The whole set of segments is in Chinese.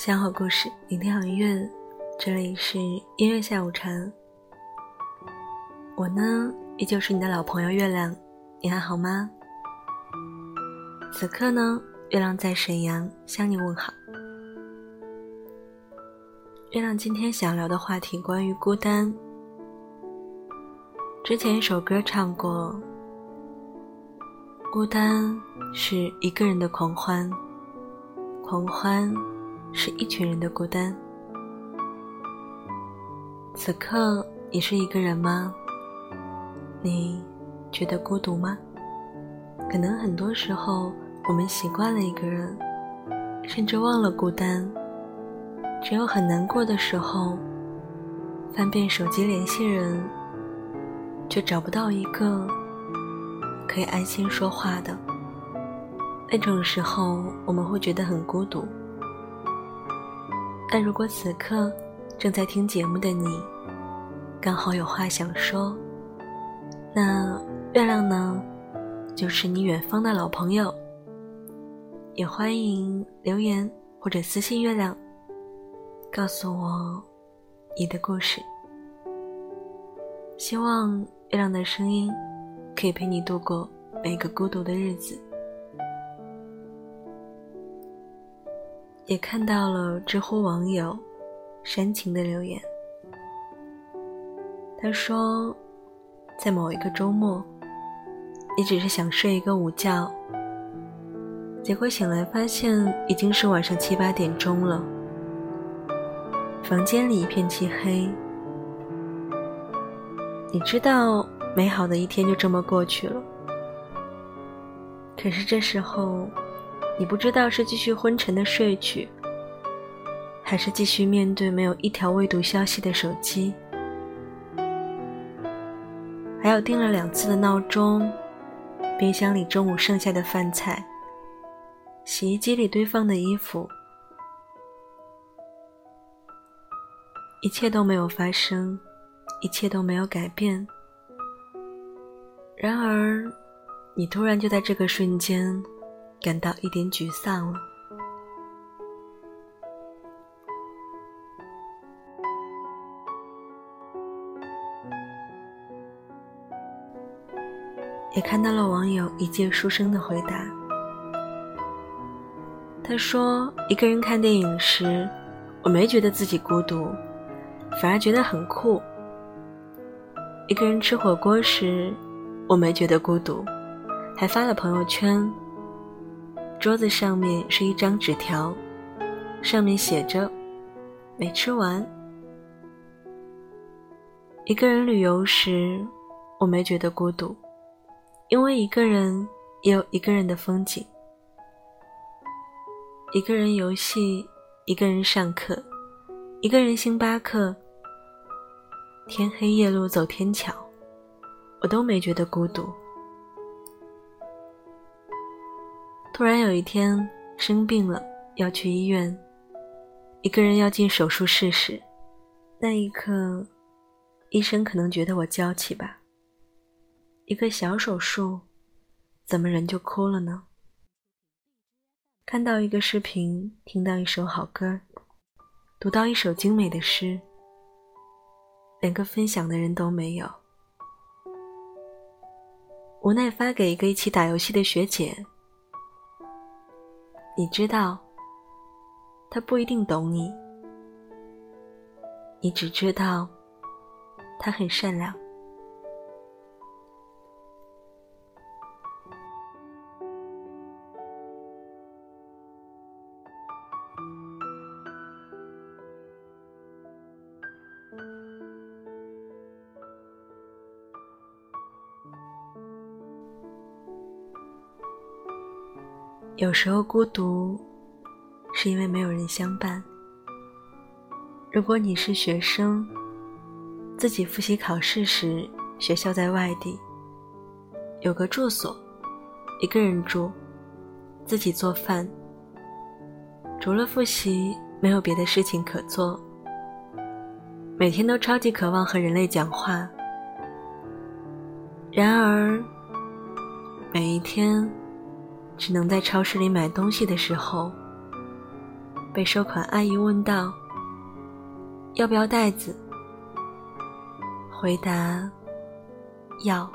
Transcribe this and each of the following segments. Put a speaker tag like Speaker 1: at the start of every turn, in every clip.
Speaker 1: 分享好故事，聆听好音乐，这里是音乐下午茶。我呢，依旧是你的老朋友月亮，你还好吗？此刻呢，月亮在沈阳向你问好。月亮今天想聊的话题关于孤单。之前一首歌唱过，孤单是一个人的狂欢，狂欢是一群人的孤单。此刻你是一个人吗？你觉得孤独吗？可能很多时候我们习惯了一个人，甚至忘了孤单。只有很难过的时候，翻遍手机联系人，却找不到一个可以安心说话的。那种时候，我们会觉得很孤独。但如果此刻正在听节目的你，刚好有话想说。那月亮呢，就是你远方的老朋友。也欢迎留言或者私信月亮，告诉我你的故事。希望月亮的声音可以陪你度过每个孤独的日子。也看到了知乎网友煽情的留言，他说。在某一个周末，你只是想睡一个午觉，结果醒来发现已经是晚上七八点钟了。房间里一片漆黑，你知道美好的一天就这么过去了。可是这时候，你不知道是继续昏沉的睡去，还是继续面对没有一条未读消息的手机。还有定了两次的闹钟，冰箱里中午剩下的饭菜，洗衣机里堆放的衣服，一切都没有发生，一切都没有改变。然而，你突然就在这个瞬间，感到一点沮丧了。也看到了网友一介书生的回答。他说：“一个人看电影时，我没觉得自己孤独，反而觉得很酷。一个人吃火锅时，我没觉得孤独，还发了朋友圈。桌子上面是一张纸条，上面写着‘没吃完’。一个人旅游时，我没觉得孤独。”因为一个人也有一个人的风景，一个人游戏，一个人上课，一个人星巴克，天黑夜路走天桥，我都没觉得孤独。突然有一天生病了，要去医院，一个人要进手术室时，那一刻，医生可能觉得我娇气吧。一个小手术，怎么人就哭了呢？看到一个视频，听到一首好歌，读到一首精美的诗，连个分享的人都没有，无奈发给一个一起打游戏的学姐。你知道，他不一定懂你，你只知道，他很善良。有时候孤独，是因为没有人相伴。如果你是学生，自己复习考试时，学校在外地，有个住所，一个人住，自己做饭，除了复习，没有别的事情可做。每天都超级渴望和人类讲话，然而每一天。只能在超市里买东西的时候，被收款阿姨问道：“要不要袋子？”回答：“要。”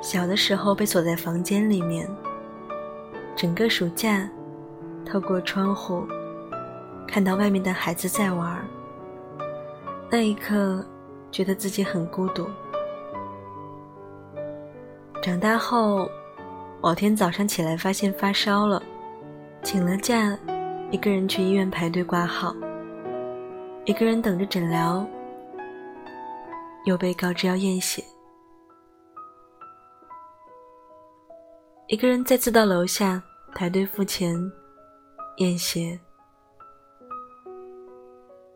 Speaker 1: 小的时候被锁在房间里面，整个暑假，透过窗户，看到外面的孩子在玩。那一刻，觉得自己很孤独。长大后，某天早上起来发现发烧了，请了假，一个人去医院排队挂号，一个人等着诊疗，又被告知要验血。一个人再次到楼下排队付钱验血，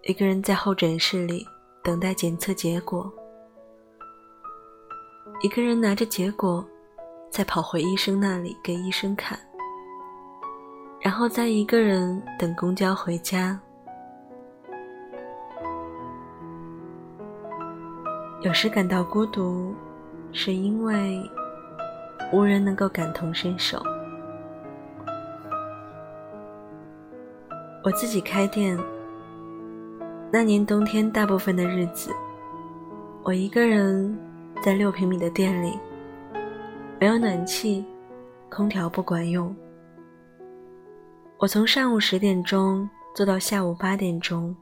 Speaker 1: 一个人在候诊室里等待检测结果，一个人拿着结果再跑回医生那里给医生看，然后再一个人等公交回家。有时感到孤独，是因为。无人能够感同身受。我自己开店，那年冬天大部分的日子，我一个人在六平米的店里，没有暖气，空调不管用。我从上午十点钟做到下午八点钟，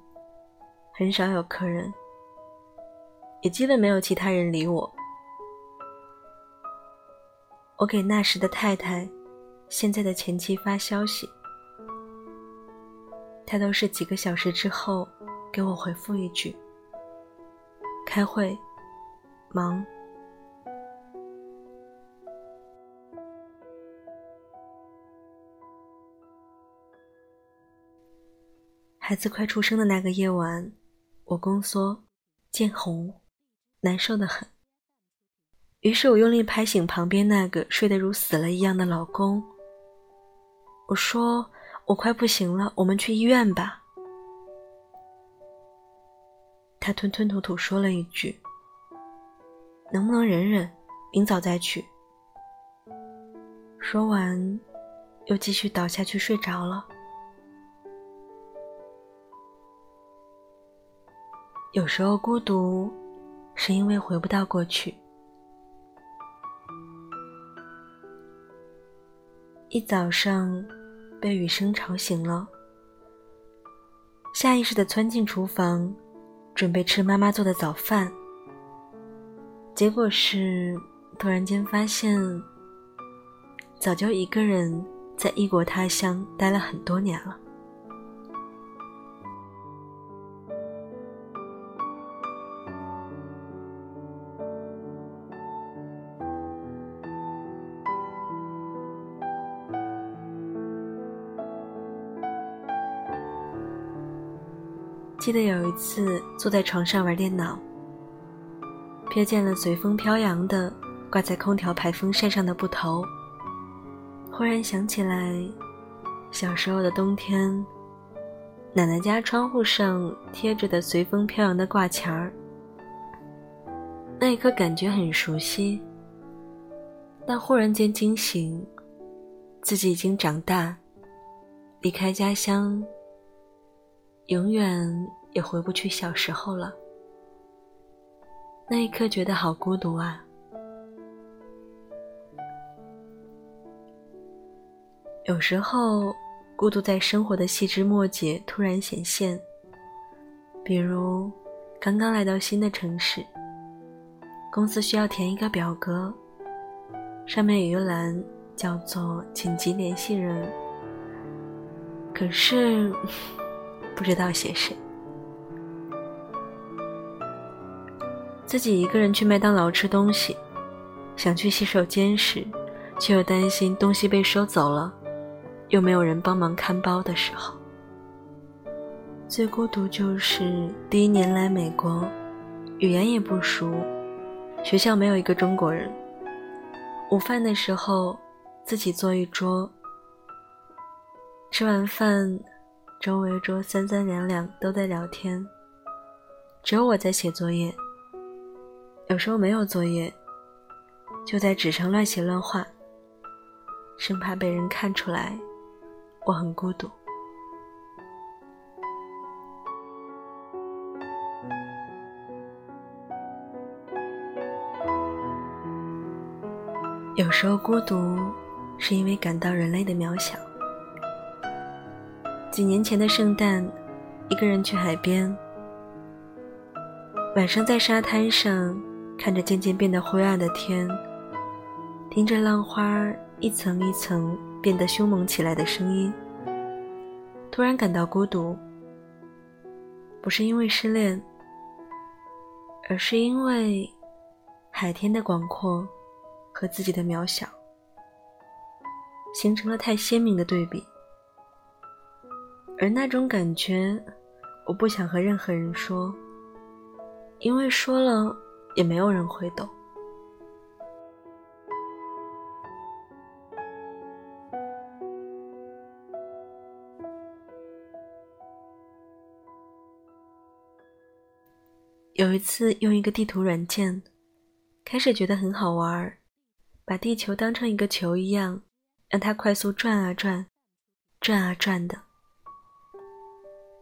Speaker 1: 很少有客人，也基本没有其他人理我。我给那时的太太，现在的前妻发消息，她都是几个小时之后给我回复一句：“开会，忙。”孩子快出生的那个夜晚，我宫缩、见红，难受的很。于是我用力拍醒旁边那个睡得如死了一样的老公。我说：“我快不行了，我们去医院吧。”他吞吞吐吐说了一句：“能不能忍忍，明早再去？”说完，又继续倒下去睡着了。有时候孤独，是因为回不到过去。一早上，被雨声吵醒了，下意识的窜进厨房，准备吃妈妈做的早饭。结果是，突然间发现，早就一个人在异国他乡待了很多年了。记得有一次坐在床上玩电脑，瞥见了随风飘扬的挂在空调排风扇上的布头，忽然想起来小时候的冬天，奶奶家窗户上贴着的随风飘扬的挂钱儿，那一刻感觉很熟悉，但忽然间惊醒，自己已经长大，离开家乡。永远也回不去小时候了。那一刻觉得好孤独啊。有时候，孤独在生活的细枝末节突然显现。比如，刚刚来到新的城市，公司需要填一个表格，上面有一栏叫做“紧急联系人”，可是。不知道写谁。自己一个人去麦当劳吃东西，想去洗手间时，却又担心东西被收走了，又没有人帮忙看包的时候。最孤独就是第一年来美国，语言也不熟，学校没有一个中国人。午饭的时候，自己坐一桌，吃完饭，周围桌三三两两都在聊天，只有我在写作业。有时候没有作业，就在纸上乱写乱画，生怕被人看出来我很孤独。有时候孤独，是因为感到人类的渺小。几年前的圣诞，一个人去海边，晚上在沙滩上。看着渐渐变得灰暗的天，听着浪花一层一层变得凶猛起来的声音，突然感到孤独。不是因为失恋，而是因为海天的广阔和自己的渺小，形成了太鲜明的对比。而那种感觉，我不想和任何人说，因为说了。也没有人会懂。有一次用一个地图软件，开始觉得很好玩把地球当成一个球一样，让它快速转啊转，转啊转的。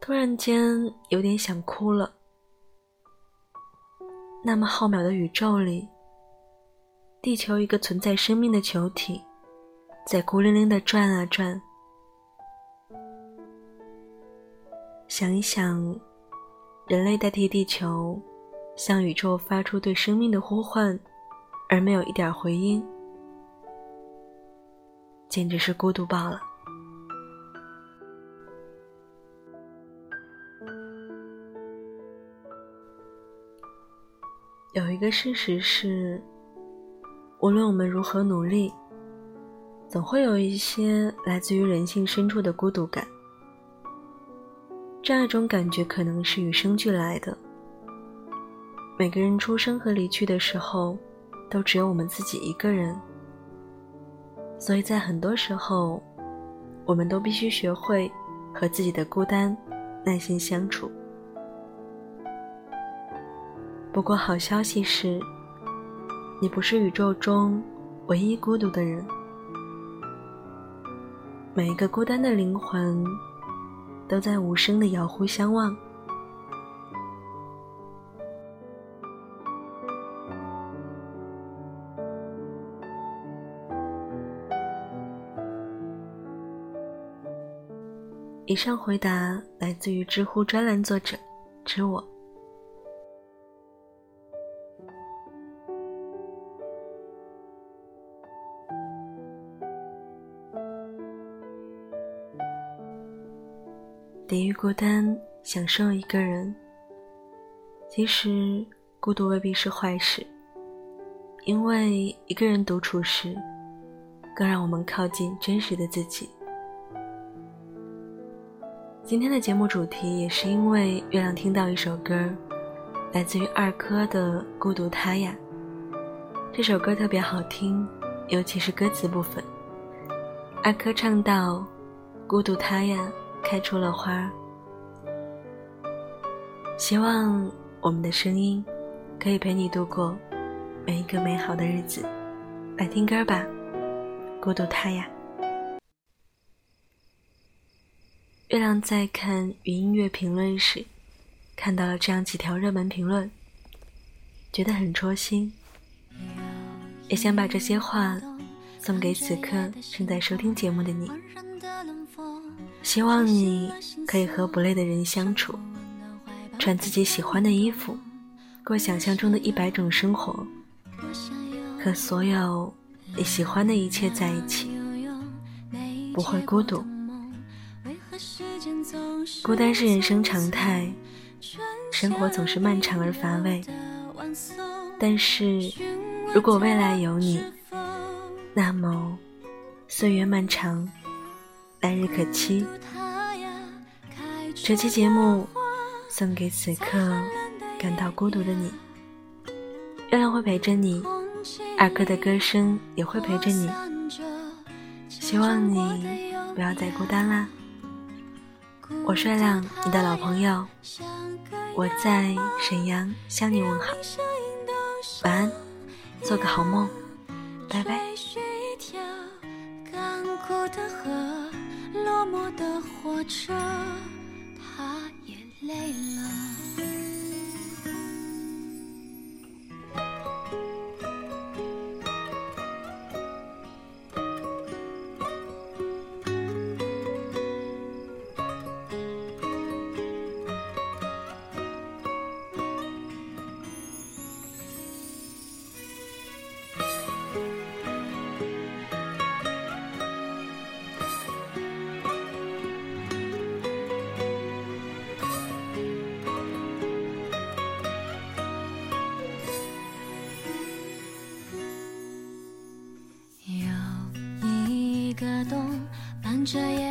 Speaker 1: 突然间有点想哭了。那么浩渺的宇宙里，地球一个存在生命的球体，在孤零零的转啊转。想一想，人类代替地球，向宇宙发出对生命的呼唤，而没有一点回音，简直是孤独爆了。一个事实是，无论我们如何努力，总会有一些来自于人性深处的孤独感。这样一种感觉可能是与生俱来的。每个人出生和离去的时候，都只有我们自己一个人，所以在很多时候，我们都必须学会和自己的孤单耐心相处。不过，好消息是，你不是宇宙中唯一孤独的人。每一个孤单的灵魂，都在无声的遥互相望。以上回答来自于知乎专栏作者知我。孤单，享受一个人。其实，孤独未必是坏事，因为一个人独处时，更让我们靠近真实的自己。今天的节目主题也是因为月亮听到一首歌，来自于二珂的《孤独他呀》。这首歌特别好听，尤其是歌词部分。二珂唱到：“孤独他呀。”开出了花，希望我们的声音可以陪你度过每一个美好的日子。来听歌吧，《孤独他呀》。月亮在看云音乐评论时，看到了这样几条热门评论，觉得很戳心，也想把这些话送给此刻正在收听节目的你。希望你可以和不累的人相处，穿自己喜欢的衣服，过想象中的一百种生活，和所有你喜欢的一切在一起，不会孤独。孤单是人生常态，生活总是漫长而乏味。但是，如果未来有你，那么岁月漫长，来日可期。这期节目送给此刻感到孤独的你。月亮会陪着你，二哥的歌声也会陪着你。希望你不要再孤单啦。我是月亮，你的老朋友。我在沈阳向你问好，晚安，做个好梦，拜拜。
Speaker 2: 这夜的累了。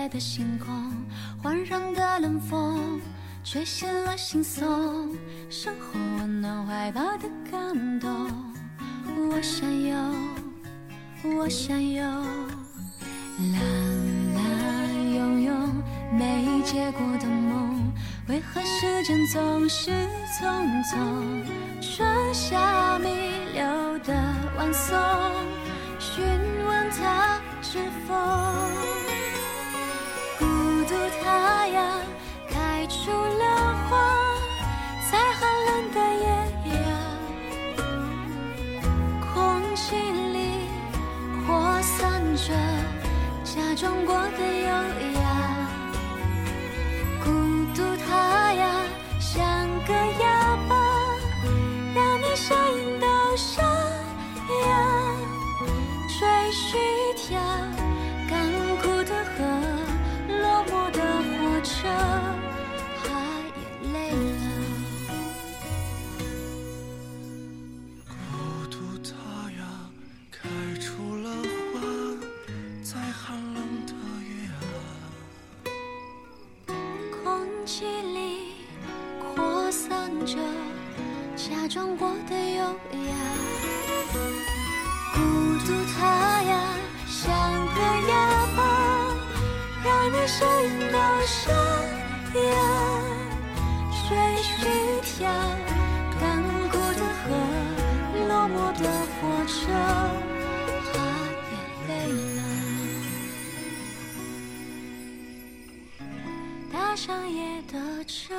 Speaker 2: 的星空，环绕的冷风，吹醒了心松，身后温暖怀抱的感动。我想有，我想有，蓝蓝拥有没结果的梦，为何时间总是匆匆？春夏弥留的晚松，询问他是否。发芽开出了花，在寒冷的夜呀，空气里扩散着假装过的优雅。孤独它让你声音都沙哑。吹嘘跳，干枯的河，落寞的火车，它也累了，搭上夜的车。